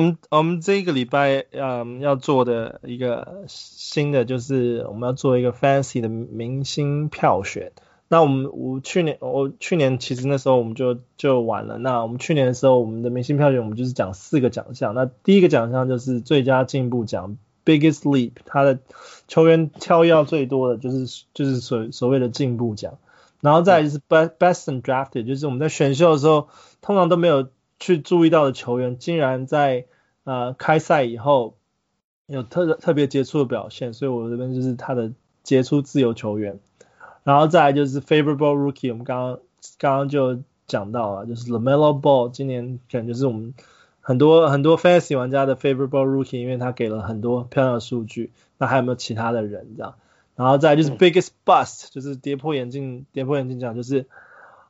我们我们这个礼拜嗯要做的一个新的就是我们要做一个 fancy 的明星票选。那我们我去年我去年其实那时候我们就就完了。那我们去年的时候我们的明星票选我们就是讲四个奖项。那第一个奖项就是最佳进步奖 Biggest Leap，他的球员跳跃最多的就是就是所所谓的进步奖。然后再来就是 Best Best drafted，就是我们在选秀的时候通常都没有。去注意到的球员，竟然在呃开赛以后有特特别杰出的表现，所以我这边就是他的杰出自由球员。然后再来就是 Favorable Rookie，我们刚刚刚刚就讲到了，就是 LaMelo Ball 今年可能就是我们很多很多 Fantasy 玩家的 Favorable Rookie，因为他给了很多漂亮的数据。那还有没有其他的人这样？然后再来就是 Biggest Bust，就是跌破眼镜跌破眼镜奖，就是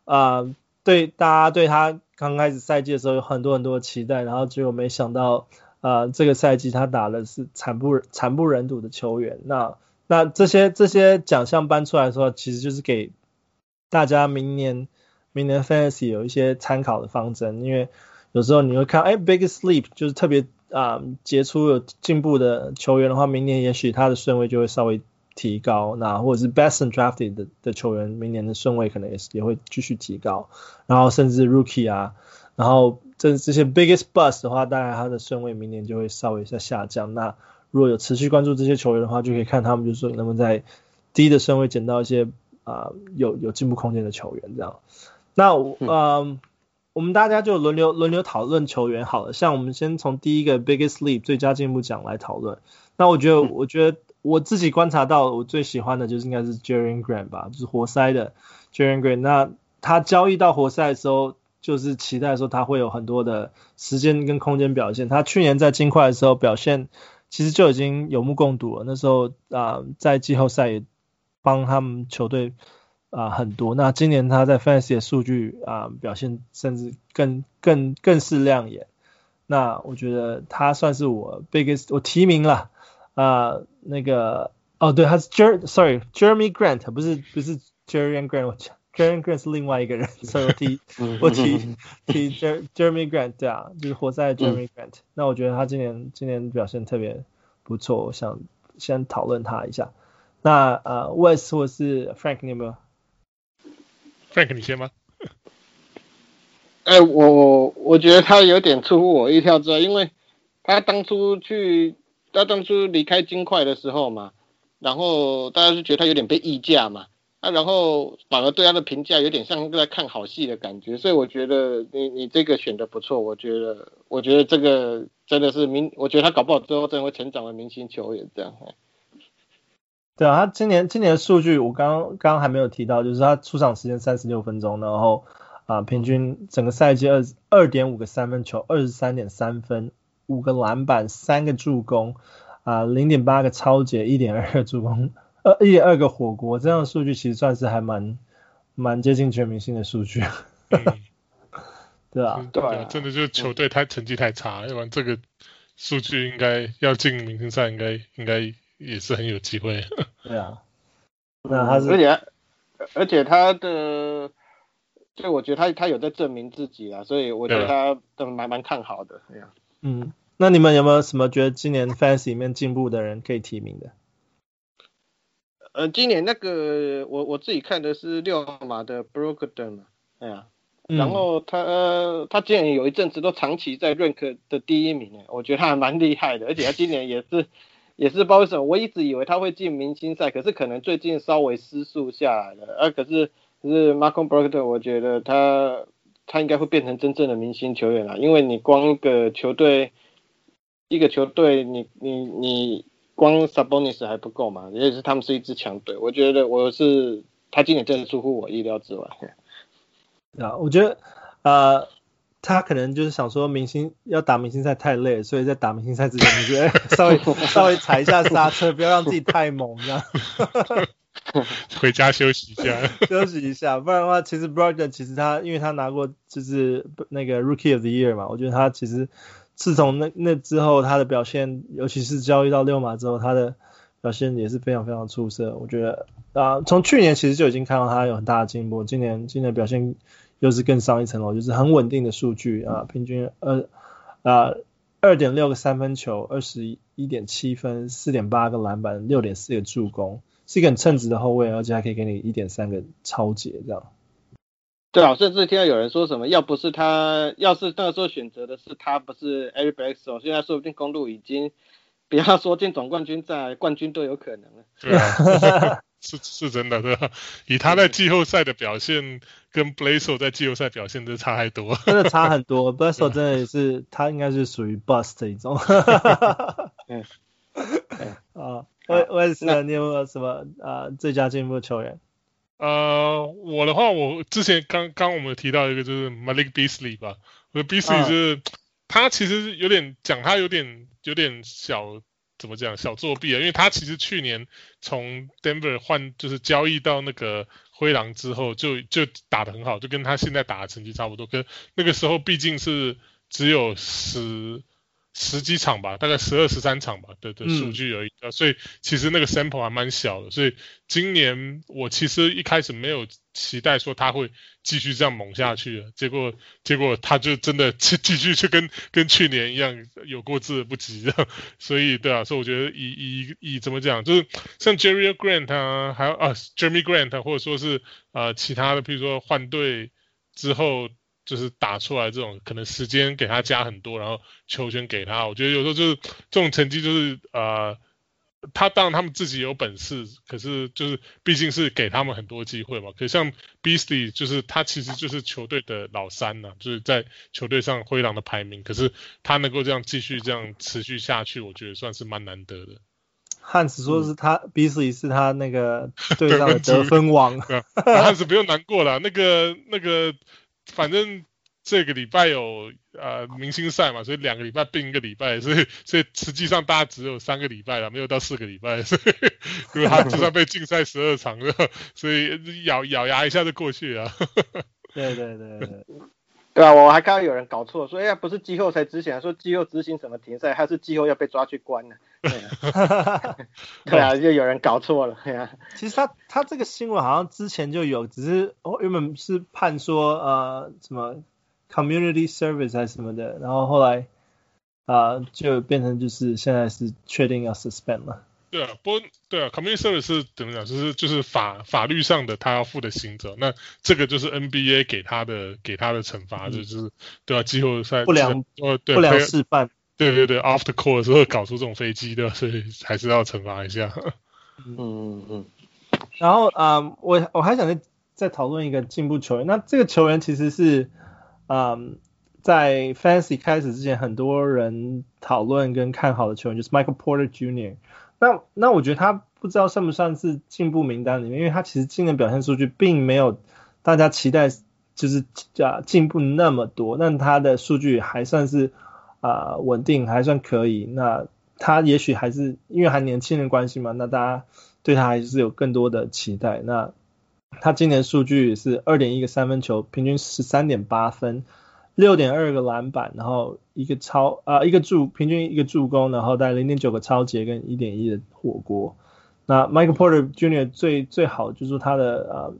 啊、呃、对大家对他。刚开始赛季的时候有很多很多的期待，然后结果没想到，呃，这个赛季他打的是惨不惨不忍睹的球员。那那这些这些奖项颁出来的时候，其实就是给大家明年明年 Fantasy 有一些参考的方针。因为有时候你会看，哎，Big Sleep 就是特别啊、呃、杰出有进步的球员的话，明年也许他的顺位就会稍微。提高，那或者是 best and drafted 的的球员，明年的顺位可能也是也会继续提高，然后甚至 rookie 啊，然后这这些 biggest bust 的话，当然他的顺位明年就会稍微在下降。那如果有持续关注这些球员的话，就可以看他们就是说能不能在低的顺位捡到一些啊、呃、有有进步空间的球员这样。那嗯、呃，我们大家就轮流轮流讨论球员好了，像我们先从第一个 biggest leap 最佳进步奖来讨论。那我觉得我觉得。我自己观察到，我最喜欢的就是应该是 Jerian Grant 吧，就是活塞的 Jerian Grant。那他交易到活塞的时候，就是期待说他会有很多的时间跟空间表现。他去年在金块的时候表现，其实就已经有目共睹了。那时候啊、在季后赛也帮他们球队啊、很多。那今年他在 Fantasy 的数据啊、表现，甚至更更更是亮眼。那我觉得他算是我 biggest 我提名了。啊、呃，那个哦，对，他是 Jer，sorry，Jeremy Grant，不是不是 Jerian Grant，我 Jerian Grant 是另外一个人，所以我提 我提提 Jeremy Grant，对啊，就是活塞的 Jeremy Grant。那我觉得他今年今年表现特别不错，我想先讨论他一下。那呃，Wes 或是 Frank，你有没有？Frank，你先吗？哎、欸，我我觉得他有点出乎我意料之外，因为他当初去。他当初离开金块的时候嘛，然后大家就觉得他有点被溢价嘛，啊，然后反而对他的评价有点像在看好戏的感觉，所以我觉得你你这个选的不错，我觉得我觉得这个真的是明，我觉得他搞不好之后真的会成长为明星球员这样。对啊，他今年今年的数据我刚刚刚还没有提到，就是他出场时间三十六分钟，然后啊、平均整个赛季二二点五个三分球，二十三点三分。五个篮板，三个助攻，啊，零点八个超截，一点二个助攻，呃，一点二个火锅，这样的数据其实算是还蛮蛮接近全明星的数据，嗯、对啊，对啊，真的就是球队太成绩太差，要不然这个数据应该要进明星赛，应该应该也是很有机会。对啊，那他是，而且而且他的，所以我觉得他他有在证明自己啊，所以我觉得他都蛮蛮看好的，对啊，嗯。那你们有没有什么觉得今年 Fantasy 里面进步的人可以提名的？呃，今年那个我我自己看的是六号码的 Brogdon 嘛，哎呀，然后他、呃、他今年有一阵子都长期在 Rank 的第一名，我觉得他还蛮厉害的，而且他今年也是 也是不知道为什么，我一直以为他会进明星赛，可是可能最近稍微失速下来了，啊，可是可是 Malcolm Brogdon 我觉得他他应该会变成真正的明星球员了，因为你光一个球队。一个球队，你你你光 Sabonis 还不够嘛？也是他们是一支强队，我觉得我是他今年真的出乎我意料之外。啊，我觉得呃，他可能就是想说，明星要打明星赛太累，所以在打明星赛之前，你觉得 稍微稍微踩一下刹车，不要让自己太猛，这样。回家休息一下，休息一下，不然的话，其实 Brogdon 其实他因为他拿过就是那个 Rookie of the Year 嘛，我觉得他其实。自从那那之后，他的表现，尤其是交易到六马之后，他的表现也是非常非常出色。我觉得啊，从去年其实就已经看到他有很大的进步，今年今年表现又是更上一层楼，就是很稳定的数据啊，平均二啊二点六个三分球，二十一点七分，四点八个篮板，六点四个助攻，是一个很称职的后卫，而且还可以给你一点三个抄截这样。对啊，甚至听到有人说什么，要不是他，要是那个时候选择的是他，不是 Eric Bledsoe，现在说不定公路已经，不要说进总冠军赛，冠军都有可能了。对啊，是 是真的，对吧？以他在季后赛的表现，跟 Bledsoe 在季后赛表现都差太多，真的差很多。Bledsoe 真的也是，他应该是属于 bust 一种。嗯，啊，我我也是，你有没有什么啊、呃、最佳进步球员？呃，我的话，我之前刚刚我们提到一个就是 Malik Beasley 吧，我觉得 Beasley 就是、uh. 他其实有点讲他有点有点小怎么讲小作弊啊，因为他其实去年从 Denver 换就是交易到那个灰狼之后就就打得很好，就跟他现在打的成绩差不多，跟那个时候毕竟是只有十。十几场吧，大概十二十三场吧的的数据而已，嗯、所以其实那个 sample 还蛮小的，所以今年我其实一开始没有期待说他会继续这样猛下去，结果结果他就真的继继续去跟 跟去年一样有过之而不及的，所以对啊，所以我觉得以以以怎么讲，就是像 Jerry Grant 啊，还有啊 Jeremy Grant 或者说是呃其他的，譬如说换队之后。就是打出来这种，可能时间给他加很多，然后球权给他，我觉得有时候就是这种成绩，就是呃，他当然他们自己有本事，可是就是毕竟是给他们很多机会嘛。可是像 Beasley，就是他其实就是球队的老三呐、啊，就是在球队上灰狼的排名，可是他能够这样继续这样持续下去，我觉得算是蛮难得的。汉斯说是他、嗯、Beasley 是他那个 队上的得分王，汉斯不用难过了，那个那个。反正这个礼拜有呃明星赛嘛，所以两个礼拜并一个礼拜，所以所以实际上大家只有三个礼拜了，没有到四个礼拜，所以如果他就算被禁赛十二场了，所以咬咬牙一下就过去了。对对对对。对啊，我还看到有人搞错，说哎呀，不是季后赛之前说季后执行什么停赛，还是季后要被抓去关呢？对啊，对啊，就有人搞错了。对啊，其实他他这个新闻好像之前就有，只是哦原本是判说呃什么 community service 还是什么的，然后后来啊、呃、就变成就是现在是确定要 suspend 了。对啊，不过对啊，community service 是怎么讲？就是就是法法律上的他要负的刑责。那这个就是 NBA 给他的给他的惩罚，嗯、就是对啊，季后赛不良哦对不良示范。对对对，off the court 的时候搞出这种飞机的，所以还是要惩罚一下。嗯嗯嗯。然后啊、嗯，我我还想再再讨论一个进步球员。那这个球员其实是嗯，在 Fantasy 开始之前，很多人讨论跟看好的球员就是 Michael Porter Jr. 那那我觉得他不知道算不算是进步名单里面，因为他其实今年表现数据并没有大家期待，就是啊进步那么多。但他的数据还算是啊稳定，还算可以。那他也许还是因为还年轻人关系嘛，那大家对他还是有更多的期待。那他今年数据是二点一个三分球，平均十三点八分。六点二个篮板，然后一个超啊、一个助平均一个助攻，然后带零点九个抄截跟一点一的火锅。那 Michael Porter Jr. 最最好就是他的呃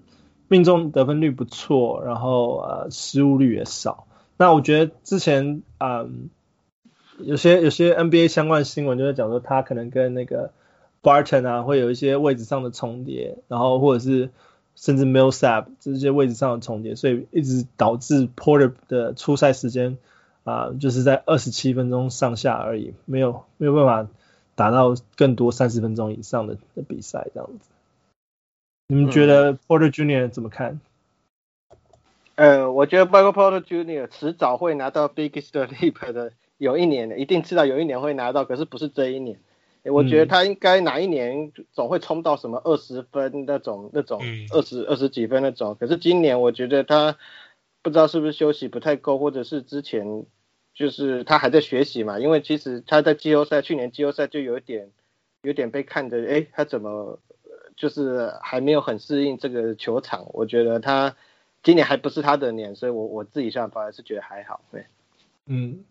命中得分率不错，然后呃失误率也少。那我觉得之前啊、有些有些 NBA 相关新闻就在讲说他可能跟那个 Barton 啊会有一些位置上的重叠，然后或者是。甚至 Millsap 这些位置上的重叠，所以一直导致 Porter 的出赛时间啊、呃，就是在二十七分钟上下而已，没有没有办法打到更多三十分钟以上的的比赛这样子。你们觉得 Porter Junior 怎么看？嗯、呃，我觉得 Michael Porter Junior 迟早会拿到 Biggest Leap 的，有一年的，一定知道有一年会拿到，可是不是这一年。我觉得他应该哪一年总会冲到什么二十分那种那种二十二十几分那种，可是今年我觉得他不知道是不是休息不太够，或者是之前就是他还在学习嘛，因为其实他在季后赛去年季后赛就有点有点被看着，哎，他怎么就是还没有很适应这个球场？我觉得他今年还不是他的年，所以我我自己想法还是觉得还好，对，嗯，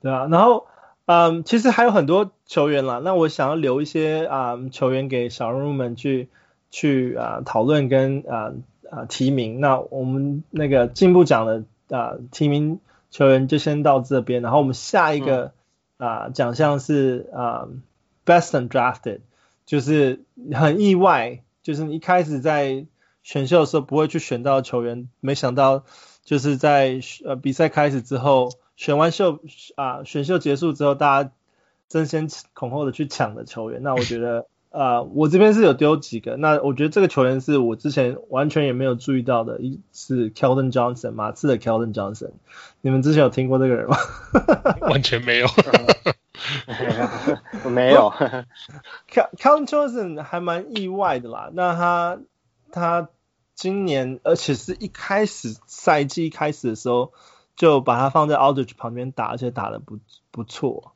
对啊，然后。嗯，其实还有很多球员啦，那我想要留一些啊、嗯、球员给小人物们去去啊讨论跟啊啊提名。那我们那个进步奖的啊提名球员就先到这边，然后我们下一个啊奖项是啊 Best Undrafted，就是很意外，就是你一开始在选秀的时候不会去选到球员，没想到就是在呃比赛开始之后，选完秀啊选秀结束之后，大家争先恐后的去抢的球员，那我觉得。啊，uh, 我这边是有丢几个，那我觉得这个球员是我之前完全也没有注意到的，一是 Keldon Johnson 马刺的 Keldon Johnson，你们之前有听过这个人吗？完全没有，没有。Keldon Johnson 还蛮意外的啦，那他他今年而且是一开始赛季一开始的时候就把他放在 Aldridge 旁边打，而且打得不不错。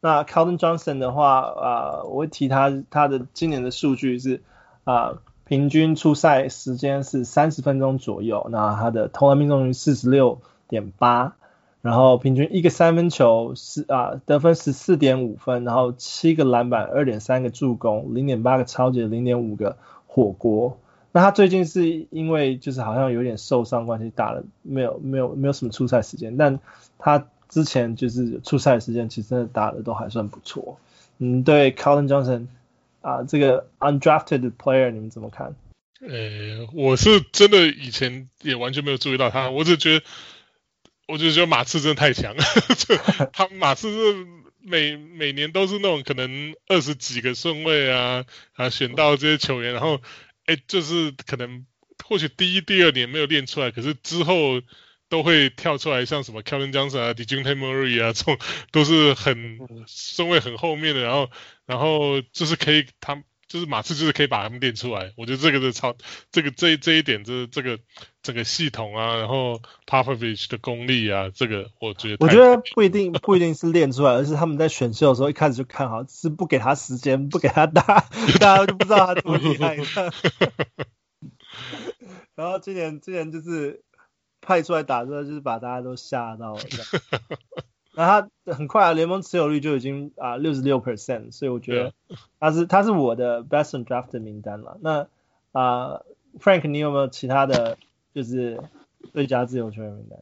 那 Keldon Johnson 的话，啊、我会提他他的今年的数据是，啊、平均出赛时间是三十分钟左右，那他的投篮命中率四十六点八，然后平均一个三分球是啊、得分十四点五分，然后七个篮板，二点三个助攻，零点八个超级，零点五个火锅。那他最近是因为就是好像有点受伤关系，打了没有没有没有什么出赛时间，但他。之前就是出赛时间，其实打的都还算不错。嗯，对，Keldon Johnson 啊，这个 undrafted player 你们怎么看？呃、我是真的以前也完全没有注意到他，我只觉得，我就觉得马刺真的太强了。他马刺是每每年都是那种可能二十几个顺位啊啊选到这些球员，然后哎、欸，就是可能或许第一、第二年没有练出来，可是之后。都会跳出来，像什么 Kevin Johnson 啊、Dejounte Murray 啊，这种都是很顺位很后面的，然后然后就是可以，他就是马刺就是可以把他们练出来。我觉得这个是超，这个这这一点，就是这个整个系统啊，然后 Popovich 的功力啊，这个我觉得我觉得不一定不一定是练出来，而是他们在选秀的时候一开始就看好，是不给他时间，不给他打，大家就不知道他多厉害。然后今年今年就是。派出来打之后，就是把大家都吓到了。那他很快啊，联盟持有率就已经啊六十六 percent，所以我觉得他是他是我的 best draft 的名单了。那啊，Frank，你有没有其他的就是最佳自由球员名单？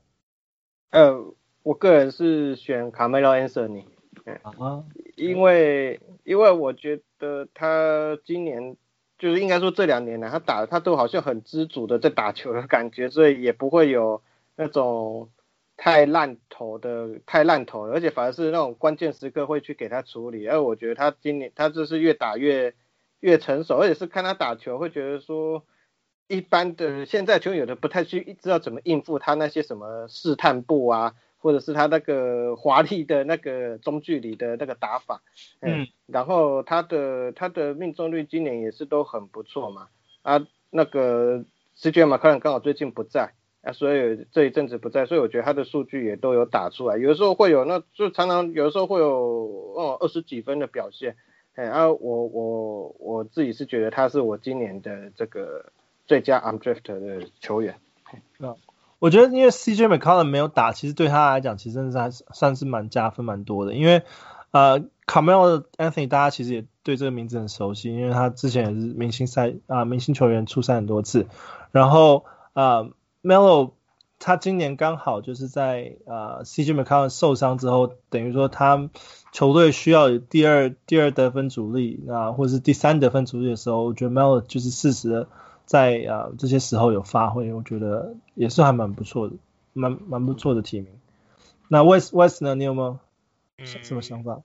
呃，我个人是选 Carmelo Anthony，啊，因为因为我觉得他今年。就是应该说这两年呢，他打他都好像很知足的在打球的感觉，所以也不会有那种太烂头的太烂投，而且反而是那种关键时刻会去给他处理。而我觉得他今年他就是越打越越成熟，而且是看他打球会觉得说，一般的现在球员有的不太去知道怎么应付他那些什么试探步啊。或者是他那个华丽的那个中距离的那个打法，嗯，然后他的他的命中率今年也是都很不错嘛，啊，那个 CJ 马克伦刚好最近不在，啊，所以这一阵子不在，所以我觉得他的数据也都有打出来，有的时候会有，那就常常有的时候会有哦二十几分的表现，哎，啊，我我我自己是觉得他是我今年的这个最佳 undrafted 的球员，嗯。我觉得因为 CJ McCollum 没有打，其实对他来讲，其实真的是还算是蛮加分蛮多的。因为呃，Carmelo Anthony 大家其实也对这个名字很熟悉，因为他之前也是明星赛啊、明星球员出赛很多次。然后呃，Melo 他今年刚好就是在呃 CJ McCollum 受伤之后，等于说他球队需要有第二第二得分主力啊、呃，或者是第三得分主力的时候，我觉得 Melo 就是适时的。在啊、呃、这些时候有发挥，我觉得也是还蛮不错的，蛮蛮不错的提名。那 West West 呢？你有没有什么想法？嗯、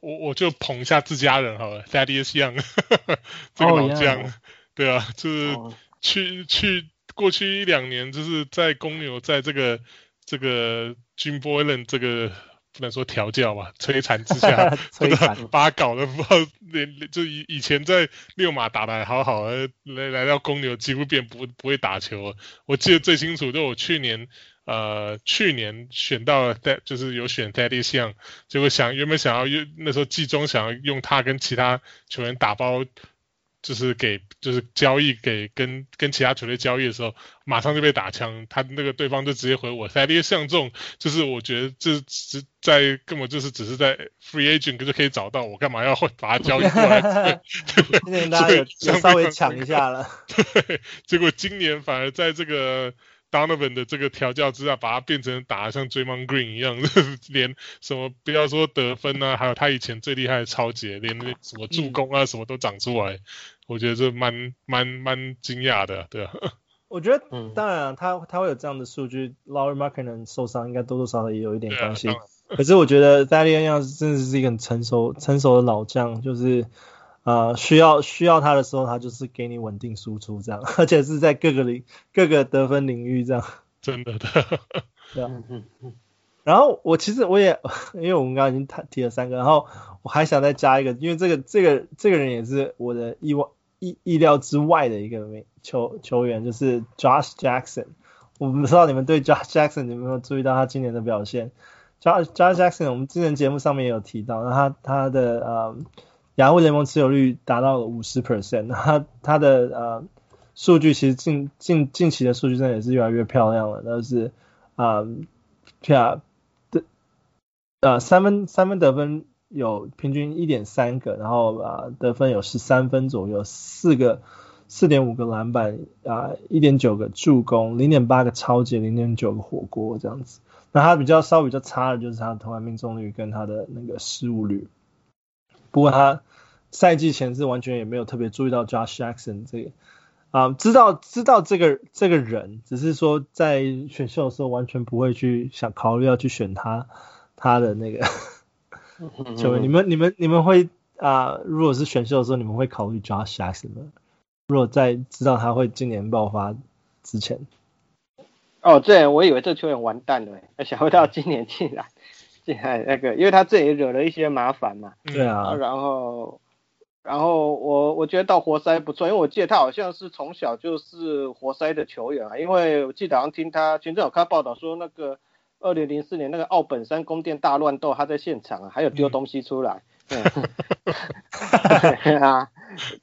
我我就捧一下自家人好了，Thaddeus Young，这个老将，oh. 对啊，就是去、oh. 去过去一两年，就是在公牛，在这个这个 Jim Boylan 这个。不能说调教吧，摧残之下，把他搞得不知道连就以以前在六马打的还好好，来来到公牛几乎变不不会打球。我记得最清楚，就我去年呃去年选到了，就是有选 Thaddeus Young，结果想原本想要用那时候季中想要用他跟其他球员打包。就是给就是交易给跟跟其他球队交易的时候，马上就被打枪，他那个对方就直接回我，他这些像这种，就是我觉得这只在根本就是只是在 free agent 就可以找到，我干嘛要把它交易过来？今年 大家有稍微抢一下了，对，结果今年反而在这个 Donovan 的这个调教之下，把他变成打得像 Draymond Green 一样，连什么不要说得分啊，还有他以前最厉害的抄截，连那什么助攻啊什么都长出来，嗯、我觉得这蛮蛮蛮惊讶的，对啊。我觉得，当然、啊、他他会有这样的数据，Lauri Markkanen 受伤应该多多少少也有一点关系。可是我觉得 Thaddeus Young 真的是一个很成熟成熟的老将，就是呃需要需要他的时候，他就是给你稳定输出这样，而且是在各个领各个得分领域这样。真的的，对啊。然后我其实我也因为我们刚刚已经提了三个，然后我还想再加一个，因为这个这个这个人也是我的意外。意意料之外的一个球球员就是 Josh Jackson，我不知道你们对 Josh Jackson 有没有注意到他今年的表现？Josh Josh Jackson 我们之前节目上面也有提到，那他他的呃亚洲联盟持有率达到了五十 percent，他他的呃数据其实近近近期的数据真的也是越来越漂亮了，但是啊，对啊的呃三分三分得分。有平均一点三个，然后啊得分有十三分左右，四个四点五个篮板啊，一点九个助攻，零点八个抄截，零点九个火锅这样子。那他比较稍微比较差的就是他的投篮命中率跟他的那个失误率。不过他赛季前是完全也没有特别注意到 Josh Jackson 这个啊，知道知道这个这个人，只是说在选秀的时候完全不会去想考虑要去选他他的那个。球员，你们、你们、你们会啊、呃？如果是选秀的时候，你们会考虑 Josh Jackson 吗？如果在知道他会今年爆发之前，哦，这我以为这球员完蛋了，想不到今年竟然 竟然那个，因为他这里惹了一些麻烦嘛。对啊。然后，然后我我觉得到活塞不错，因为我记得他好像是从小就是活塞的球员啊，因为我记得好像听他前阵有看报道说那个。二零零四年那个奥本山宫殿大乱斗，他在现场啊，还有丢东西出来。嗯、对啊，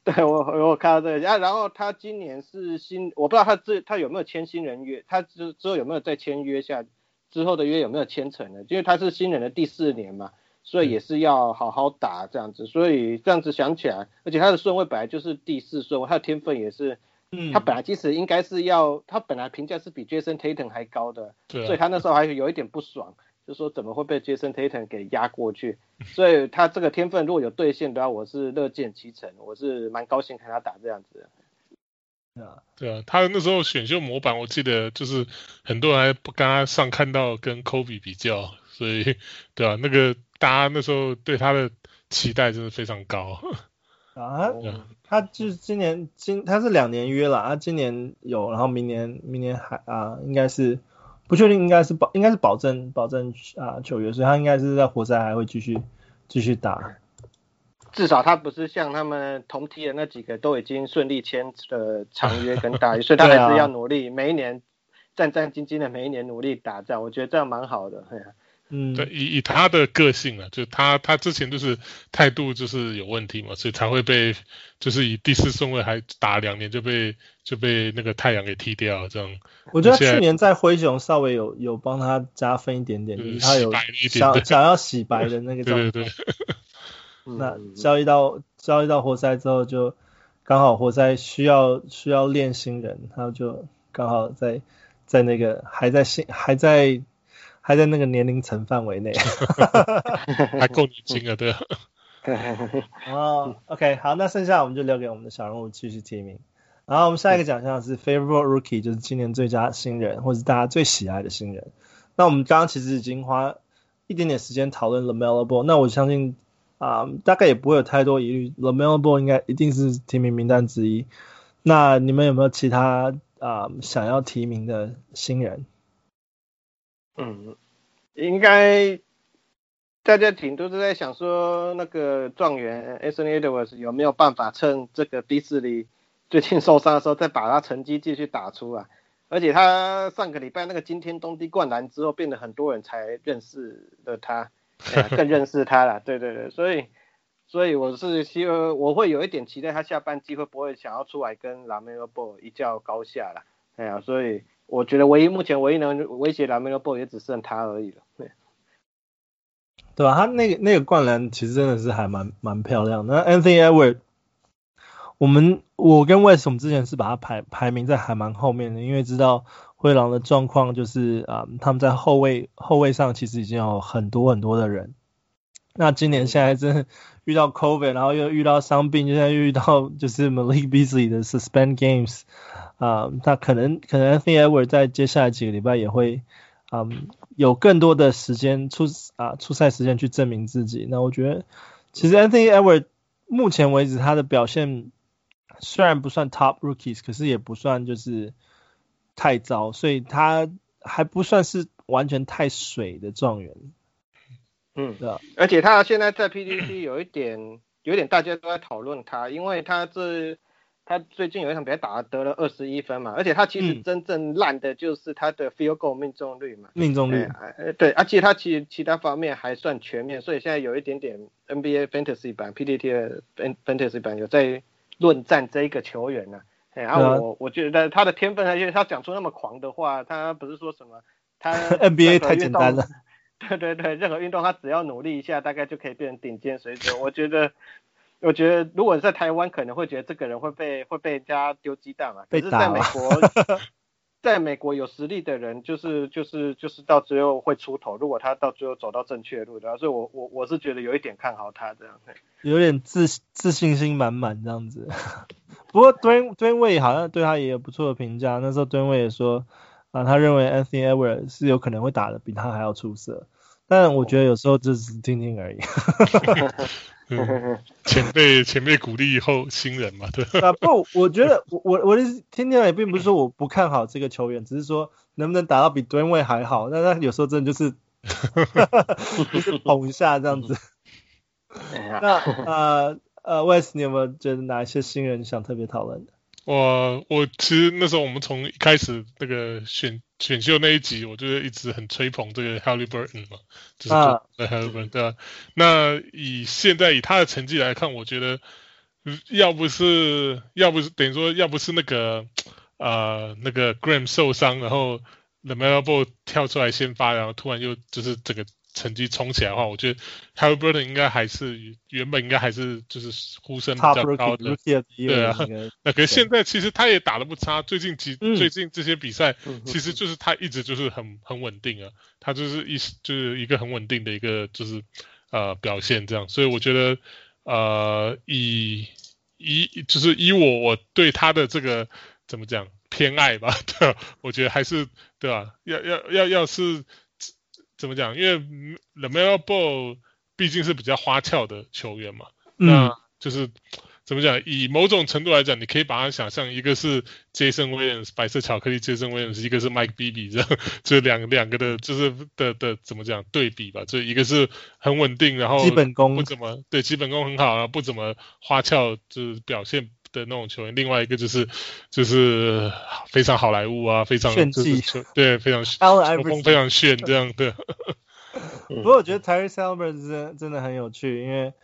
对我 我看到这个，啊，然后他今年是新，我不知道他这他有没有签新人约，他之之后有没有再签约下，之后的约有没有签成呢？因为他是新人的第四年嘛，所以也是要好好打这样子，所以这样子想起来，而且他的顺位本来就是第四顺位，他的天分也是。嗯，他本来其实应该是要，他本来评价是比 Jason Tatum 还高的，对，所以他那时候还有一点不爽，就说怎么会被 Jason Tatum 给压过去？所以他这个天分如果有兑现的话，我是乐见其成，我是蛮高兴看他打这样子的。对啊，对啊，他那时候选秀模板，我记得就是很多人还不刚刚上看到跟 Kobe 比较，所以对啊，那个大家那时候对他的期待真的非常高。啊，他就是今年今他是两年约了，他今年有，然后明年明年还啊，应该是不确定，应该是保应该是保证保证啊球员，所以他应该是在活塞还会继续继续打，至少他不是像他们同梯的那几个都已经顺利签了长约跟大约，所以他还是要努力，每一年战战兢兢的每一年努力打仗，我觉得这样蛮好的。嗯，对，以以他的个性啊，就他他之前就是态度就是有问题嘛，所以才会被就是以第四顺位还打两年就被就被那个太阳给踢掉这样。我觉得去年在灰熊稍微有有帮他加分一点点，就是他有想想要洗白的那个状态。对对 对。那交易到交易到活塞之后，就刚好活塞需要需要练新人，然后就刚好在在那个还在新还在。还在那个年龄层范围内，还够年轻啊，对啊。哦，OK，好，那剩下我们就留给我们的小人物继续提名。然后我们下一个奖项是 Favorite Rookie，就是今年最佳新人，或是大家最喜爱的新人。那我们刚刚其实已经花一点点时间讨论 LaMelo Ball，那我相信啊、呃，大概也不会有太多疑虑，LaMelo Ball 应该一定是提名名单之一。那你们有没有其他啊、呃、想要提名的新人？嗯，应该大家挺多都在想说，那个状元 Anthony Edwards 有没有办法趁这个 Beasley 最近受伤的时候，再把他成绩继续打出啊？而且他上个礼拜那个惊天动地灌篮之后，变得很多人才认识了他，更认识他了。对对对，所以所以我是希望我会有一点期待，他下半季会不会想要出来跟 LaMelo Ball 一较高下了？哎呀，所以。我觉得唯一目前唯一能威胁 LaMelo Ball 也只剩他而已了，对，对吧？他那个那个灌篮其实真的是还蛮蛮漂亮的。那 Anthony Edwards，我们我跟 Wes 我们之前是把他排排名在还蛮后面的，因为知道灰狼的状况就是啊、他们在后卫后卫上其实已经有很多很多的人。那今年现在真的遇到 COVID，然后又遇到伤病，现在又遇到 就是 Malik Beasley 的 suspend games 啊、他可能可能 Anthony Edwards 在接下来几个礼拜也会嗯有更多的时间出啊出赛时间去证明自己。那我觉得其实 Anthony Edwards 目前为止他的表现虽然不算 top rookies，可是也不算就是太糟，所以他还不算是完全太水的状元。嗯，对，而且他现在在 PDC 有一点，有一点大家都在讨论他，因为他这他最近有一场比赛打得了二十一分嘛，而且他其实真正烂的就是他的 field goal 命中率嘛，命中率，呃，对，而且他其实其他方面还算全面，所以现在有一点点 NBA Fantasy 版 PDT 的 Fantasy 版有在论战这一个球员呢，哎，然后我我觉得他的天分，而且他讲出那么狂的话，他不是说什么他 NBA 太简单了。对对对，任何运动他只要努力一下，大概就可以变成顶尖水准。我觉得，我觉得如果在台湾，可能会觉得这个人会被会被人家丢鸡蛋啊。可是在美国，在美国有实力的人，就是就是就是到最后会出头。如果他到最后走到正确的路的，所以我我我是觉得有一点看好他这样。有点自自信心满满这样子。不过敦敦卫好像对他也有不错的评价。那时候敦卫也说。啊，他认为 Anthony Edwards 是有可能会打的比他还要出色，但我觉得有时候只是听听而已。嗯、前辈前辈鼓励后新人嘛，对。啊不，我觉得我我我的听听也并不是说我不看好这个球员，只是说能不能打到比 Dwyane Wade 还好。那那有时候真的就是 就是捧一下这样子。那呃呃，Wes，你有没有觉得哪一些新人想特别讨论的？我我其实那时候我们从一开始那个选选秀那一集，我就是一直很吹捧这个 Haliburton 嘛，就是 Haliburton 对吧？那以现在以他的成绩来看，我觉得要不是要不是等于说要不是那个呃那个 Graham 受伤，然后 LaMelo Ball 跳出来先发，然后突然又就是这个。成绩冲起来的话，我觉得 Haliburton 应该还是原本应该还是就是呼声比较高的，对啊。那可是现在其实他也打得不差，最近几、嗯、最近这些比赛，其实就是他一直就是很很稳定啊，他就是一就是一个很稳定的一个就是呃表现这样，所以我觉得呃以以就是以我我对他的这个怎么讲偏爱吧，对吧，我觉得还是对吧？要要要要是。怎么讲？因为 LaMelo Ball 毕竟是比较花俏的球员嘛，嗯、那就是怎么讲？以某种程度来讲，你可以把它想象，一个是 Jason Williams 白色巧克力 Jason Williams，一个是 Mike Bibby 这样，就两两个的，就是的的怎么讲对比吧？就一个是很稳定，然后基本功不怎么对，基本功很好，然后不怎么花俏，就是表现。的那种球员，另外一个就是就是非常好莱坞啊，非常炫技，对，非常球风非常炫这样的。不过我觉得 Tyrese Haliburton 真真的很有趣，因为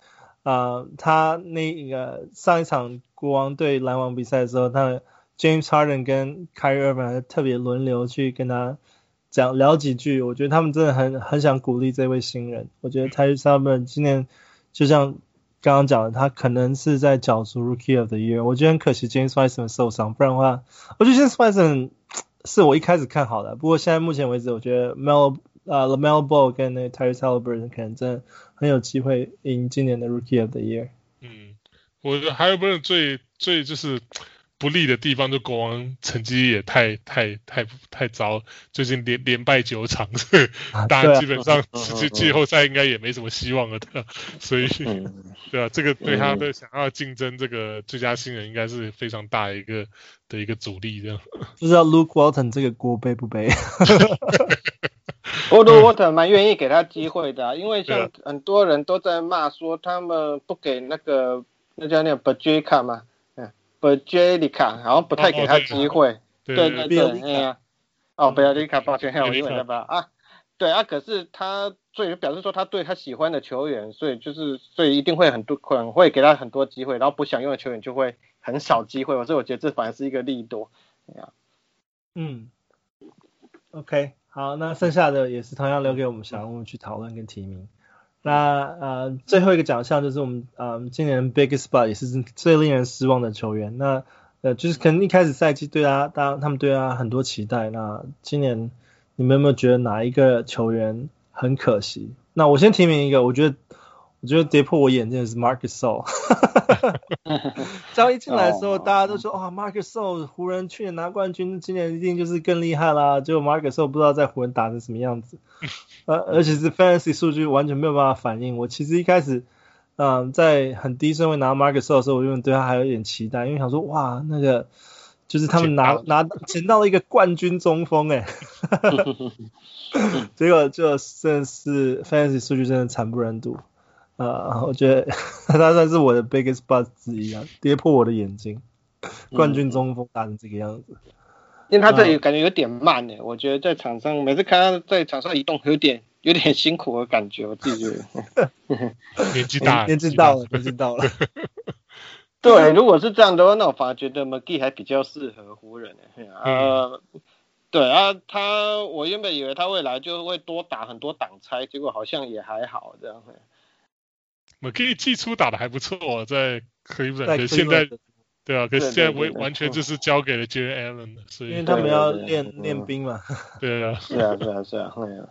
啊、呃，他那个上一场国王对篮网比赛的时候，他 James Harden 跟 Kyrie Irving 特别轮流去跟他讲聊几句，我觉得他们真的很很想鼓励这位新人。我觉得 Tyrese Haliburton 今年就像。刚刚讲的，他可能是在角逐 Rookie of the Year。我觉得很可惜，James Wiseman 受伤，不然的话，我觉得 James Wiseman 是我一开始看好的。不过现在目前为止，我觉得 Mel 呃 LaMelo Ball 跟那 Tyrese Haliburton 可能真的很有机会赢今年的 Rookie of the Year。嗯，我觉得 Haliburton 最最就是。不利的地方，就国王成绩也太太太太糟，最近连连败九场，所以 大家基本上季季后赛应该也没什么希望了的，所以 对啊，这个对他的想要竞争这个最佳新人应该是非常大的一个的一个阻力，这样。不知道 Luke Walton 这个锅背不背？我 Luke Walton 蛮愿意给他机会的，因为像很多人都在骂说他们不给那个那叫那个 Bjelica 嘛。Bjelica 好像不太给他机会，哦、对对对，对，哎呀，哦，Bjelica 抱歉，还有英文的吧？啊，对啊，可是他所以表示说他对他喜欢的球员，所以就是所以一定会很多可能会给他很多机会，然后不想用的球员就会很少机会，所以我觉得这反而是一个利多，哎呀，嗯，OK，好，那剩下的也是同样留给我们小人物去讨论跟提名。那呃最后一个奖项就是我们呃今年 Biggest Spot 也是最令人失望的球员。那呃，就是可能一开始赛季对他，当他们对他很多期待。那今年你们有没有觉得哪一个球员很可惜？那我先提名一个，我觉得我觉得跌破我眼镜的是 Marc Gasol。刚一进来的时候，大家都说哇，Marc Gasol 湖人去年拿冠军，今年一定就是更厉害啦。结果 Marcus Sol 不知道在湖人打成什么样子，呃，而且是 Fantasy 数据完全没有办法反映。我其实一开始。嗯，在很低顺位拿 Marcus Sol 的时候，我就对他还有一点期待，因为想说哇，那个就是他们拿拿捡到了一个冠军中锋哎，结果就真的是 Fantasy 数据真的惨不忍睹，呃，我觉得他算是我的 biggest bust 之一啊，跌破我的眼睛，冠军中锋打成这个样子，因为他这里感觉有点慢哎，我觉得在场上每次看他在场上移动有点。有点辛苦的感觉，我自己觉得。年纪大，年纪到了，年纪到了。对，如果是这样的话，那我反而觉得 McGee 还比较适合湖人。呃，对啊，他我原本以为他未来就会多打很多挡拆，结果好像也还好这样。McGee 季初打的还不错，在 Cleveland，可是现在，对啊，可是现在完完全就是交给了 Allen，所以因为他们要练练兵嘛。对啊，是啊，是啊，是啊，会啊。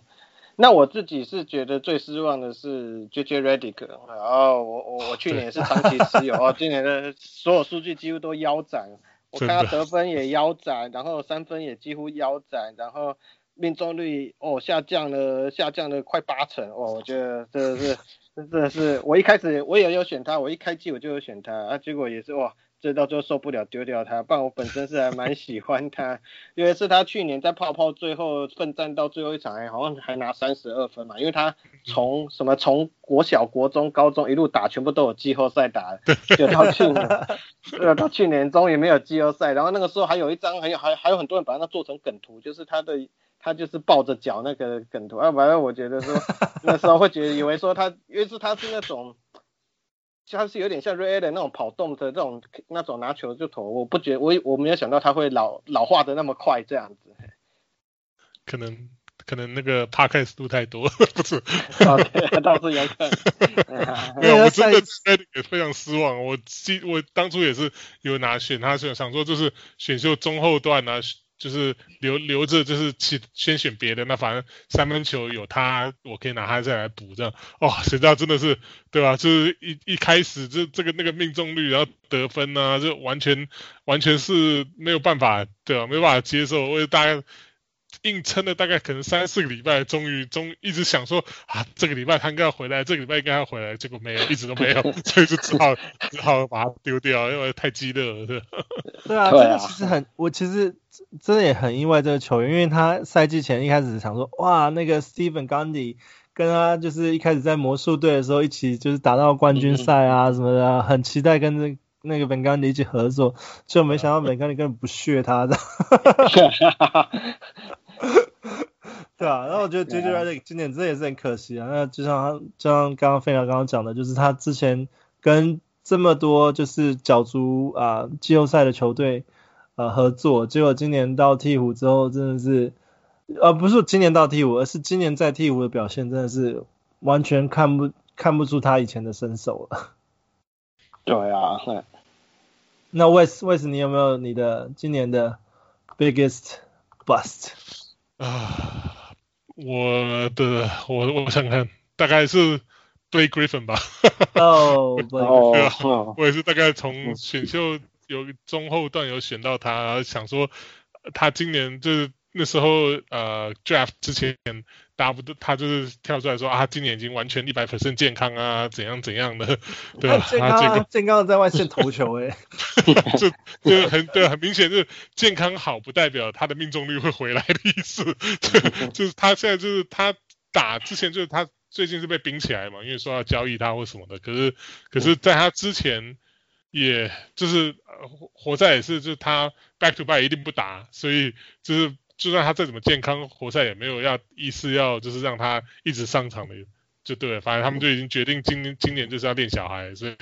那我自己是觉得最失望的是 JJ Redick，然后我我我 去年也是长期持有哦，今年的所有数据几乎都腰斩，我看他得分也腰斩，然后三分也几乎腰斩，然后命中率哦下降了下降了快八成哦，我觉得这是真的是我一开始我也有选他，我一开机我就有选他啊，结果也是哇。这到最后受不了丢掉他，不然我本身是还蛮喜欢他，因为是他去年在泡泡最后奋战到最后一场，还好像还拿三十二分嘛，因为他从什么从国小、国中、高中一路打，全部都有季后赛打，就到去年，呃，到去年终于没有季后赛，然后那个时候还有一张，还有还还有很多人把它做成梗图，就是他的他就是抱着脚那个梗图，啊，反正我觉得说那时候会觉得以为说他，因为是他是那种。他是有点像 Ray Allen 那种跑动的这种那种拿球就投，我不觉得我我没有想到他会老老化的那么快这样子。可能可能那个 Podcast 录太多，不是？OK，倒是有可能。没有，我真的也非常失望。我记我当初也是有拿选他，想想说就是选秀中后段啊。就是留留着，就是去先选别的，那反正三分球有他，我可以拿他再来补这样。哦，谁知道真的是，对吧？就是一一开始这这个那个命中率，然后得分啊，就完全完全是没有办法，对吧？没办法接受，我大概。硬撑了大概可能三四个礼拜，终于终一直想说啊，这个礼拜他应该要回来，这个礼拜应该要回来，结果没有，一直都没有，所以就只好 只好把它丢掉，因为太激烈了，对。对啊，这个其实很，我其实真的也很意外这个球员，因为他赛季前一开始想说，哇，那个 Stephen Gandy 跟他就是一开始在魔术队的时候一起就是打到冠军赛啊。什么的，很期待跟着那个 Van Gundy 一起合作，就没想到本刚尼根本不屑他的。对啊，然后我觉得 JJ Redick 今年这也是很可惜啊。那就像他，就像刚刚飞鸟刚刚讲的，就是他之前跟这么多就是角逐啊季后赛的球队呃合作，结果今年到鵜鹕之后，真的是呃不是今年到鵜鹕，而是今年在鵜鹕的表现真的是完全看不看不出他以前的身手了。对啊，那 Wes Wes 你有没有你的今年的 biggest bust？啊，我的我我想看，大概是 Blake Griffin 吧。哦，对啊，我也是大概从选秀有中后段有选到他，想说他今年就是那时候呃 draft 之前。大不他就是跳出来说啊，今年已经完全一百 percent 健康啊，怎样怎样的，对吧？健康、啊，健、健康的在外线投球 哎，就就很对，很明显就是健康好不代表他的命中率会回来的意思，就 就是他现在就是他打之前就是他最近是被冰起来嘛，因为说要交易他或什么的，可是可是在他之前，也就是活在也是就是他 back to back 一定不打，所以就是。就算他再怎么健康，活塞也没有要意思要就是让他一直上场的，就对了。反正他们就已经决定今年今年就是要练小孩，所以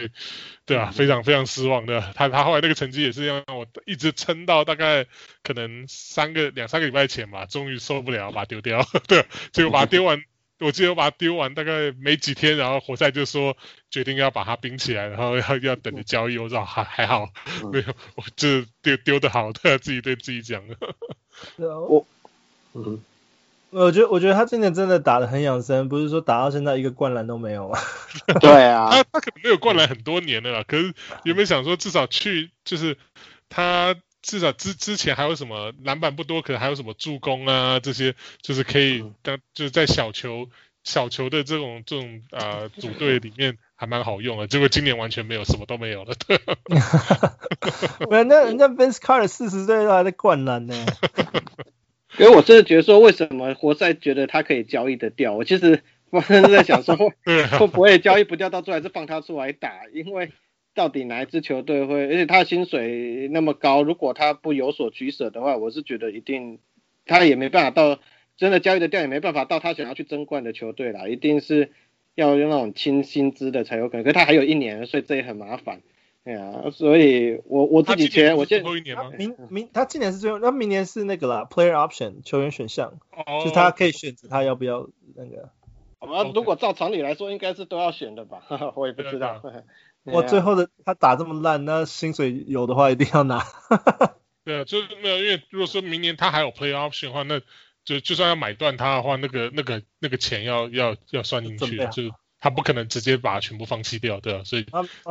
对啊，非常非常失望的。他他后来那个成绩也是让我一直撑到大概可能三个两三个礼拜前吧，终于受不了把它丢掉。对，结果把它丢完我记得我把它丢完大概没几天，然后活塞就说决定要把它冰起来，然后要要等着交易。我说还还好，没有，我这丢丢的好，他自己对自己讲。我，嗯，我觉得我觉得他今年真的打的很养生，不是说打到现在一个灌篮都没有啊。对啊，他他可能没有灌篮很多年了啦，可是有没有想说至少去就是他。至少之之前还有什么篮板不多，可能还有什么助攻啊，这些就是可以当就是在小球小球的这种这种啊、呃、组队里面还蛮好用的。结果今年完全没有，什么都没有了。对，那人家 Vince Carter 四十岁都还在灌篮呢。因为我真的觉得说，为什么活塞觉得他可以交易的掉？我其实我真的在想说，会不会交易不掉，到最后还是放他出来打？因为。到底哪一支球队会？而且他的薪水那么高，如果他不有所取舍的话，我是觉得一定他也没办法到真的交易的掉，也没办法到他想要去争冠的球队啦。一定是要用那种轻薪资的才有可能。可是他还有一年，所以这也很麻烦。对啊，所以我我自己觉得我现在明明他今年是最后，那明年是那个啦，player option 球员选项，哦、就是他可以选择他要不要那个。啊，如果照常理来说，应该是都要选的吧？我也不知道。我最后的他打这么烂，那薪水有的话一定要拿。对啊，就是没有，因为如果说明年他还有 play option 的话，那就就算要买断他的话，那个那个那个钱要要要算进去，就他不可能直接把它全部放弃掉，对啊，所以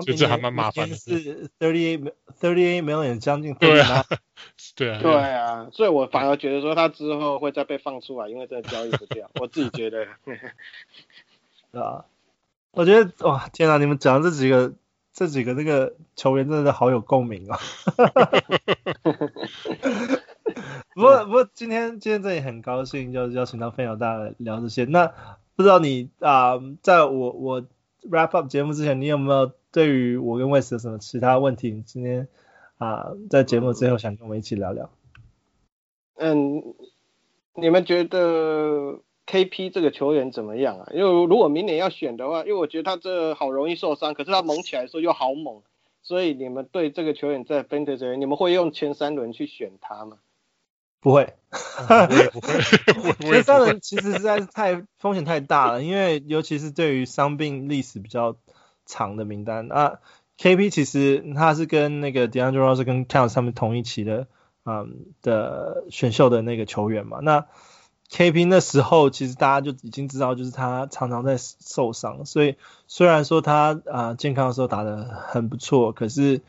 就这还蛮麻烦的。是 thirty eight thirty eight million 将近。对啊，对啊，对啊，所以我反而觉得说他之后会再被放出来，因为这个交易不掉，我自己觉得。对啊，我觉得哇，天啊，你们讲的这几个。这几个这个球员真的好有共鸣啊！不过不过今天今天这里很高兴，就是邀请到费鸟大来聊这些。那不知道你啊、呃，在我我 wrap up 节目之前，你有没有对于我跟 Wes 有什么其他问题？今天啊、呃，在节目最后想跟我们一起聊聊。嗯，你们觉得？KP 这个球员怎么样啊？因为如果明年要选的话，因为我觉得他这好容易受伤，可是他猛起来的时候又好猛，所以你们对这个球员在 Fantasy，你们会用前三轮去选他吗？不会，不会，前三轮其实实在是太风险太大了，因为尤其是对于伤病历史比较长的名单啊，KP 其实他是跟那个 DeAndre Russell 跟 Towns 他们同一期的，嗯的选秀的那个球员嘛，那。KP 那时候其实大家就已经知道，就是他常常在受伤，所以虽然说他啊、健康的时候打得很不错，可是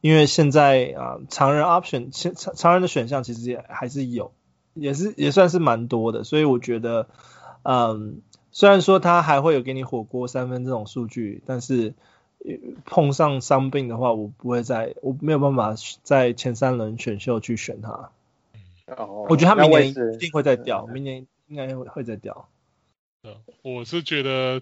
因为现在啊、常人 option 常常人的选项其实也还是有，也是也算是蛮多的，所以我觉得嗯虽然说他还会有给你火锅三分这种数据，但是碰上伤病的话，我不会再我没有办法在前三轮选秀去选他。哦，我觉得他明年一定会再掉，明年应该会会再掉。嗯，我是觉得，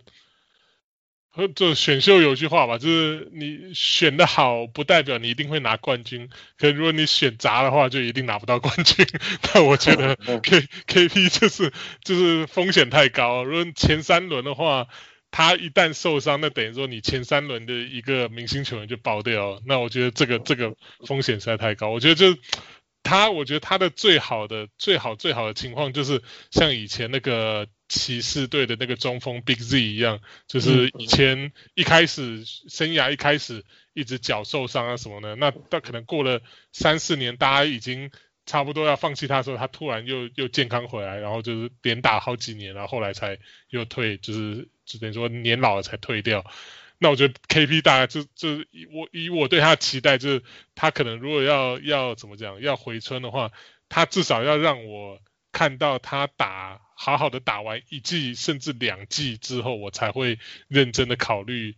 这选秀有句话吧，就是你选的好，不代表你一定会拿冠军。可如果你选砸的话，就一定拿不到冠军。但我觉得 K K P 就是就是风险太高。如果前三轮的话，他一旦受伤，那等于说你前三轮的一个明星球员就爆掉。那我觉得这个这个风险实在太高。我觉得就。他，我觉得他的最好的、最好、最好的情况就是像以前那个骑士队的那个中锋 Big Z 一样，就是以前一开始生涯一开始一直脚受伤啊什么的，那他可能过了三四年，大家已经差不多要放弃他的时候，他突然又又健康回来，然后就是连打好几年，然后后来才又退，就是就等于说年老了才退掉。那我觉得 KP 大概就就以我以我对他的期待，就是他可能如果要要怎么讲要回春的话，他至少要让我看到他打好好的打完一季甚至两季之后，我才会认真的考虑，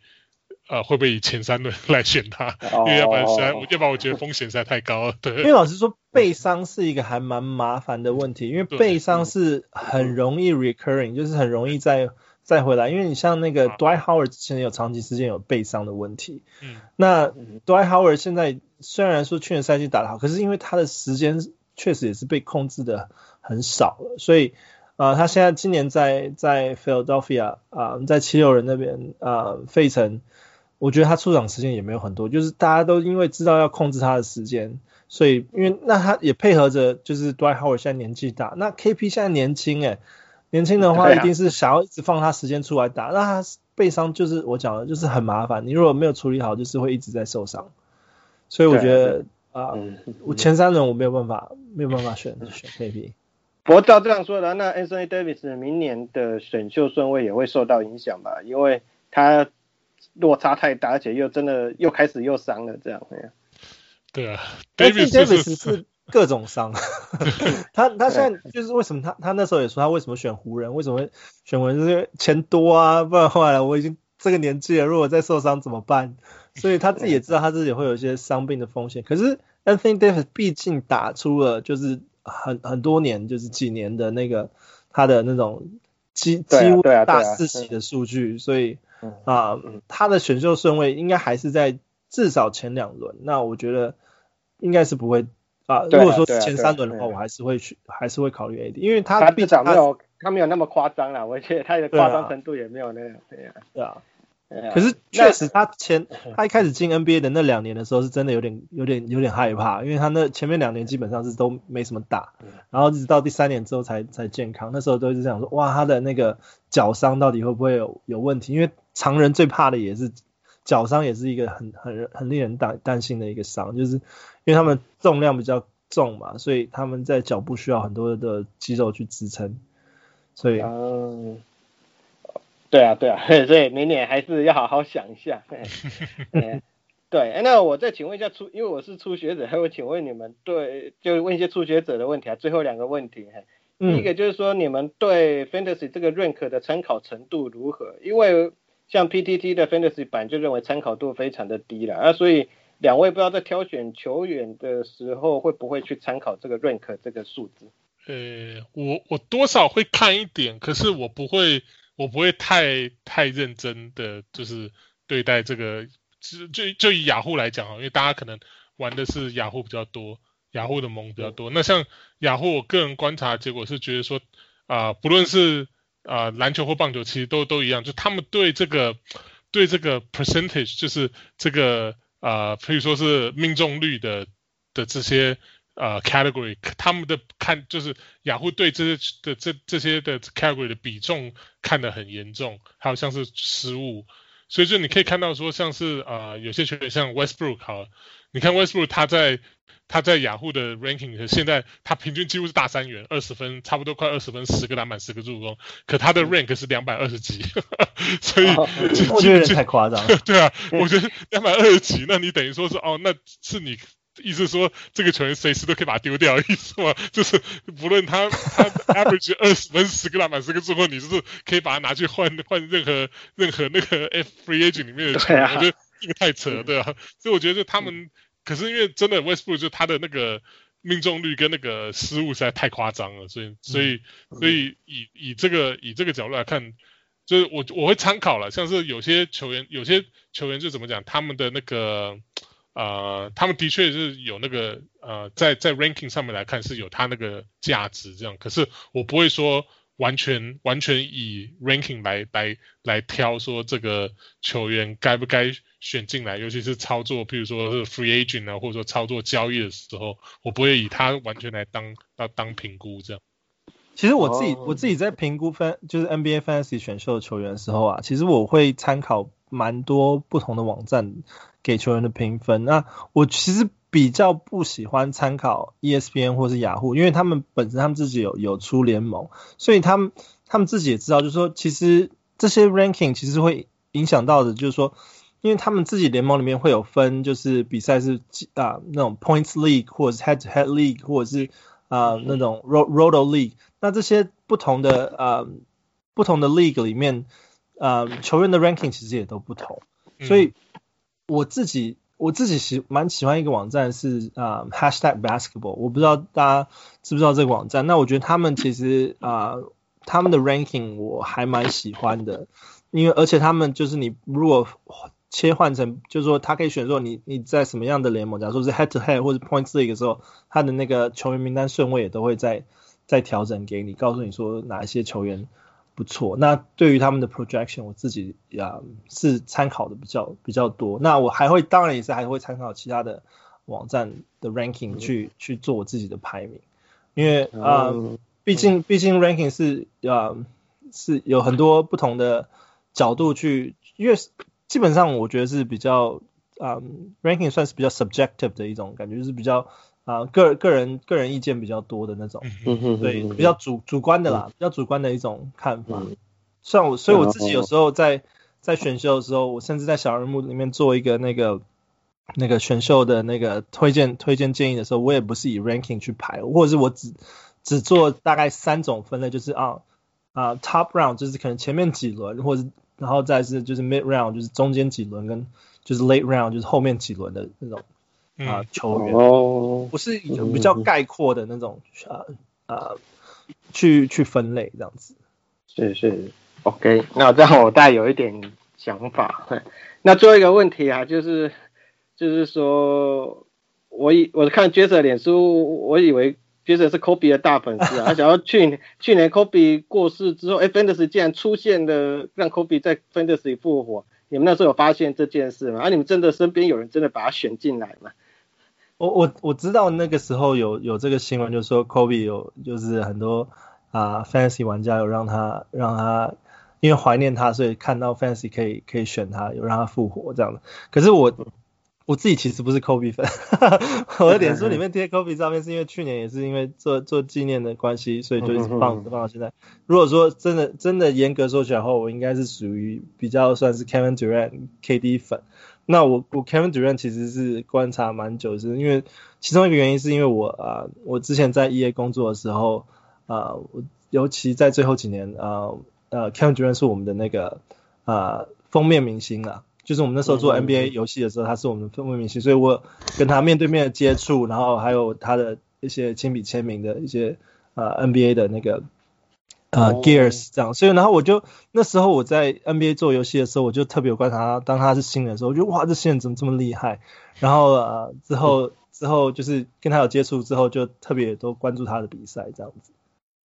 呃，会不会以前三轮 来选他，因为要不然实在，要不然我觉得风险实在太高了。对，因为老实说，背伤是一个还蛮麻烦的问题，因为背伤是很容易 recurring，就是很容易在。再回来，因为你像那个 Dwight Howard 之前有长期时间有背伤的问题，嗯，那 Dwight Howard 现在虽然说去年赛季打得好，可是因为他的时间确实也是被控制的很少了，所以啊、呃，他现在今年在在 Philadelphia 啊、呃，在七六人那边啊、呃，费城，我觉得他出场时间也没有很多，就是大家都因为知道要控制他的时间，所以因为那他也配合着就是 Dwight Howard 现在年纪大，那 KP 现在年轻诶。年轻的话一定是想要一直放他时间出来打，那他背伤就是我讲的，就是很麻烦。你如果没有处理好，就是会一直在受伤。所以我觉得啊，我前三轮我没有办法，没有办法选选 KP。不过照这样说的，那 Anthony Davis 明年的选秀顺位也会受到影响吧？因为他落差太大，而且又真的又开始又伤了，这样。对啊，Anthony Davis 是各种伤。他他现在就是为什么他他那时候也说他为什么选湖人，为什么会选湖人，就是钱多啊，不然后来我已经这个年纪了，如果再受伤怎么办？所以他自己也知道他自己会有一些伤病的风险。可是 Anthony Davis 毕竟打出了就是。很很多年，就是几年的那个他的那种几几乎大四喜的数据，所以啊，他的选秀顺位应该还是在至少前两轮。那我觉得应该是不会啊。如果说前三轮的话，我还是会去，还是会考虑 AD，因为他至少没有他没有那么夸张啦。我觉得他的夸张程度也没有那样。对啊，对啊。可是确实，他前他一开始进 NBA 的那两年的时候，是真的有点有点有点害怕，因为他那前面两年基本上是都没什么打，然后一直到第三年之后才才健康。那时候都是这样说，哇，他的那个脚伤到底会不会有有问题？因为常人最怕的也是脚伤，也是一个很很很令人担担心的一个伤，就是因为他们重量比较重嘛，所以他们在脚部需要很多的肌肉去支撑，所以。嗯对啊，对啊，所以明年还是要好好想一下。对，那我再请问一下初，因为我是初学者，还有请问你们对，就问一些初学者的问题啊。最后两个问题，第一个就是说，你们对 Fantasy 这个 rank 的参考程度如何？因为像 PTT 的 Fantasy 版就认为参考度非常的低了啊，所以两位不知道在挑选球员的时候会不会去参考这个 rank 这个数字？呃，我我多少会看一点，可是我不会。我不会太太认真的，就是对待这个，就就就以雅虎来讲啊，因为大家可能玩的是雅虎比较多，雅虎的盟比较多。那像雅虎，我个人观察结果是觉得说，啊、呃，不论是啊、呃、篮球或棒球，其实都都一样，就他们对这个对这个 percentage，就是这个啊、呃，可以说是命中率的的这些。呃、category，他们的看就是雅虎对这些的这这些的 category 的比重看得很严重，还有像是失误，所以就你可以看到说像是呃有些球员像 Westbrook 好，你看 Westbrook 他在他在雅虎的 ranking 现在他平均几乎是大三元，二十分差不多快二十分，十个篮板十个助攻，可他的 rank 是两百二十几，所以 我觉得太夸张了。对啊，我觉得两百二十几，那你等于说是哦，那是你。意思说，这个球员随时都可以把他丢掉，意思吗？就是不论他他 average 二十分、十个篮板、十个助攻，你就是可以把它拿去换换任何任何那个 F free agent 里面的球员。啊、我觉得这个太扯了，对啊。所以我觉得他们，嗯、可是因为真的 Westbrook 就他的那个命中率跟那个失误实在太夸张了，所以所以所以以以这个以这个角度来看，就是我我会参考了，像是有些球员有些球员就怎么讲，他们的那个。呃，他们的确是有那个呃，在在 ranking 上面来看是有他那个价值这样，可是我不会说完全完全以 ranking 来来来挑说这个球员该不该选进来，尤其是操作，譬如说是 free agent 啊，或者说操作交易的时候，我不会以他完全来当要当评估这样。其实我自己我自己在评估分就是 NBA Fantasy 选秀的球员的时候啊，其实我会参考蛮多不同的网站。给球员的评分，那我其实比较不喜欢参考 ESPN 或是雅虎，因为他们本身他们自己有有出联盟，所以他们他们自己也知道，就是说其实这些 ranking 其实会影响到的，就是说，因为他们自己联盟里面会有分，就是比赛是啊那种 points league 或者是 head to head league 或者是啊那种 ro road league，那这些不同的啊不同的 league 里面啊球员的 ranking 其实也都不同，所以。我自己我自己喜蛮喜欢一个网站是啊、hashtag basketball，我不知道大家知不知道这个网站。那我觉得他们其实啊、他们的 ranking 我还蛮喜欢的，因为而且他们就是你如果切换成就是说他可以选说你你在什么样的联盟，假如说是 head to head 或者 points league 的时候，他的那个球员名单顺位也都会再再调整给你，告诉你说哪一些球员。不错，那对于他们的 projection，我自己呀是参考的比较比较多。那我还会，当然也是还会参考其他的网站的 ranking 去、嗯、去做我自己的排名。因为啊、呃，毕竟毕竟 ranking 是啊、呃、是有很多不同的角度去，因为基本上我觉得是比较啊、呃、ranking 算是比较 subjective 的一种感觉，就是比较啊、呃、个个人个人意见比较多的那种，对，比较主主观的啦，比较主观的一种看法。像我，所以我自己有时候在在选秀的时候，我甚至在小人物里面做一个那个那个选秀的那个推荐推荐建议的时候，我也不是以 ranking 去排，或者是我只只做大概三种分类，就是啊啊 top round 就是可能前面几轮，或者然后再是就是 mid round 就是中间几轮，跟就是 late round 就是后面几轮的那种啊球员，哦，不是有比较概括的那种啊啊去去分类这样子，是是。OK，那这样我大概有一点想法。那最后一个问题啊，就是就是说，我以我看 Jason 脸书，我以为 Jason 是 Kobe 的大粉丝啊。他想要去年去年 Kobe 过世之后，哎，Fantasy 竟然出现了让 Kobe 在 Fantasy 复活。你们那时候有发现这件事吗？啊，你们真的身边有人真的把他选进来吗？我我我知道那个时候有有这个新闻，就是说 Kobe 有就是很多啊 Fantasy 玩家有让他让他。因为怀念他，所以看到 Fantasy 可以可以选他，有让他复活这样的。可是我我自己其实不是 Kobe 粉，我的脸书里面贴 Kobe 照片是因为去年也是因为做做纪念的关系，所以就一直放放到现在。如果说真的真的严格说起来的话，我应该是属于比较算是 Kevin Durant KD 粉。那我我 Kevin Durant 其实是观察蛮久，是因为其中一个原因是因为我啊、呃，我之前在 EA 工作的时候啊、呃，我尤其在最后几年啊。呃呃，Kevin Durant 是我们的那个啊封面明星啊，就是我们那时候做 NBA 游戏的时候，他是我们的封面明星，所以我跟他面对面的接触，然后还有他的一些亲笔签名的一些呃 NBA 的那个呃 Gears 这样，所以然后我就那时候我在 NBA 做游戏的时候，我就特别有观察他，当他是新人的时候，我觉得哇，这新人怎么这么厉害？然后呃之后之后就是跟他有接触之后，就特别都关注他的比赛这样子。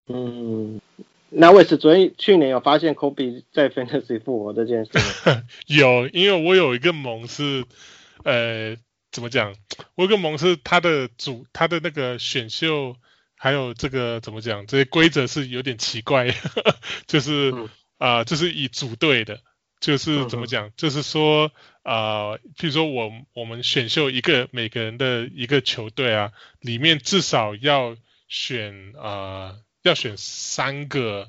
嗯。那为什昨天去年有发现 Kobe 在 Fantasy 复活这件事？有，因为我有一个盟是，呃，怎么讲？我有一个盟是他的主，他的那个选秀，还有这个怎么讲？这些规则是有点奇怪，就是啊、嗯呃，就是以组队的，就是怎么讲？嗯、就是说啊、呃，譬如说我我们选秀一个每个人的一个球队啊，里面至少要选啊。呃要选三个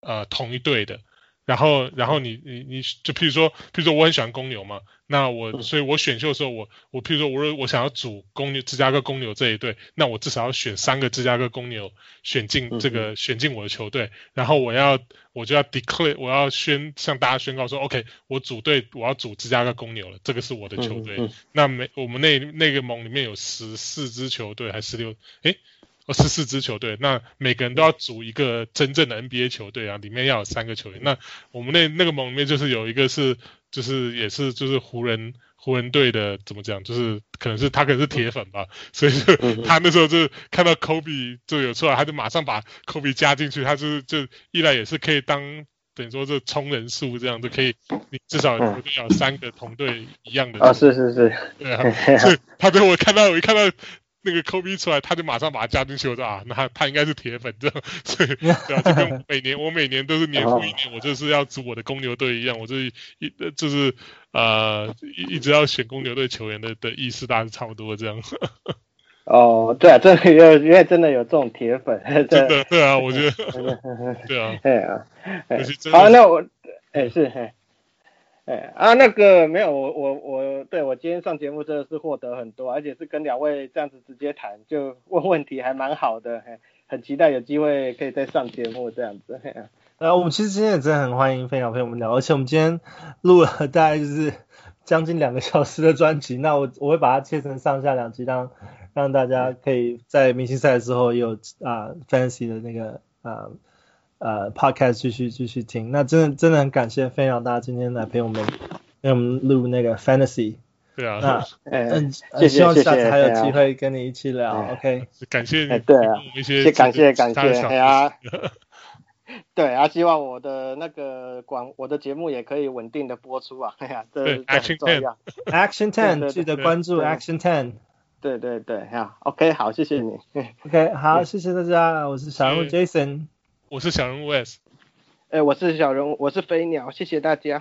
呃同一队的，然后然后你你你就譬如说譬如说我很喜欢公牛嘛，那我所以我选秀的时候我我譬如说我我想要组公牛芝加哥公牛这一队，那我至少要选三个芝加哥公牛选进这个选进我的球队，然后我要我就要 declare 我要宣向大家宣告说 OK 我组队我要组芝加哥公牛了，这个是我的球队。那每我们那那个盟里面有十四支球队还是十六诶。哦，十四支球队，那每个人都要组一个真正的 NBA 球队啊，里面要有三个球员。那我们那那个盟里面就是有一个是，就是也是就是湖人湖人队的，怎么讲？就是可能是他可能是铁粉吧，所以就他那时候就看到 Kobe 就有出来，他就马上把 Kobe 加进去。他就是就一来也是可以当等于说这充人数这样就可以，你至少球队要三个同队一样的。啊，是是是，对啊，所以他对我看到我一看到。那个 Kobe 出来，他就马上把他加进去。我说啊，那他，他应该是铁粉这样，所以对啊，就跟每年我每年都是年复一年，我就是要组我的公牛队一样，我就是一就是呃一一直要选公牛队球员的的意思，大概是差不多这样。哦，对啊，这有因为真的有这种铁粉，真的对啊，我觉得 对啊，对啊，好，那我哎是嘿。哎啊，那个没有我我我对我今天上节目真的是获得很多，而且是跟两位这样子直接谈，就 问问题还蛮好的，很期待有机会可以再上节目这样子。然后我们其实今天也真的很欢迎飞鸟陪我们聊，而且我们今天录了大概就是将近两个小时的专辑，那我我会把它切成上下两集，让让大家可以在明星赛的时候有啊 fancy 的那个啊。呃，Podcast 继续继续听，那真的真的很感谢飞鸟大家今天来陪我们陪我们录那个 Fantasy。对啊，那嗯，希望下次还有机会跟你一起聊。OK，感谢你。对啊，感谢感谢。哎呀，对啊，希望我的那个广我的节目也可以稳定的播出啊。哎呀，这很重要。Action Ten，记得关注 Action Ten。对对对，好，OK，好，谢谢你。OK，好，谢谢大家，我是小鹿 Jason，我是小人物 S，哎，我是小人物，我是飞鸟，谢谢大家。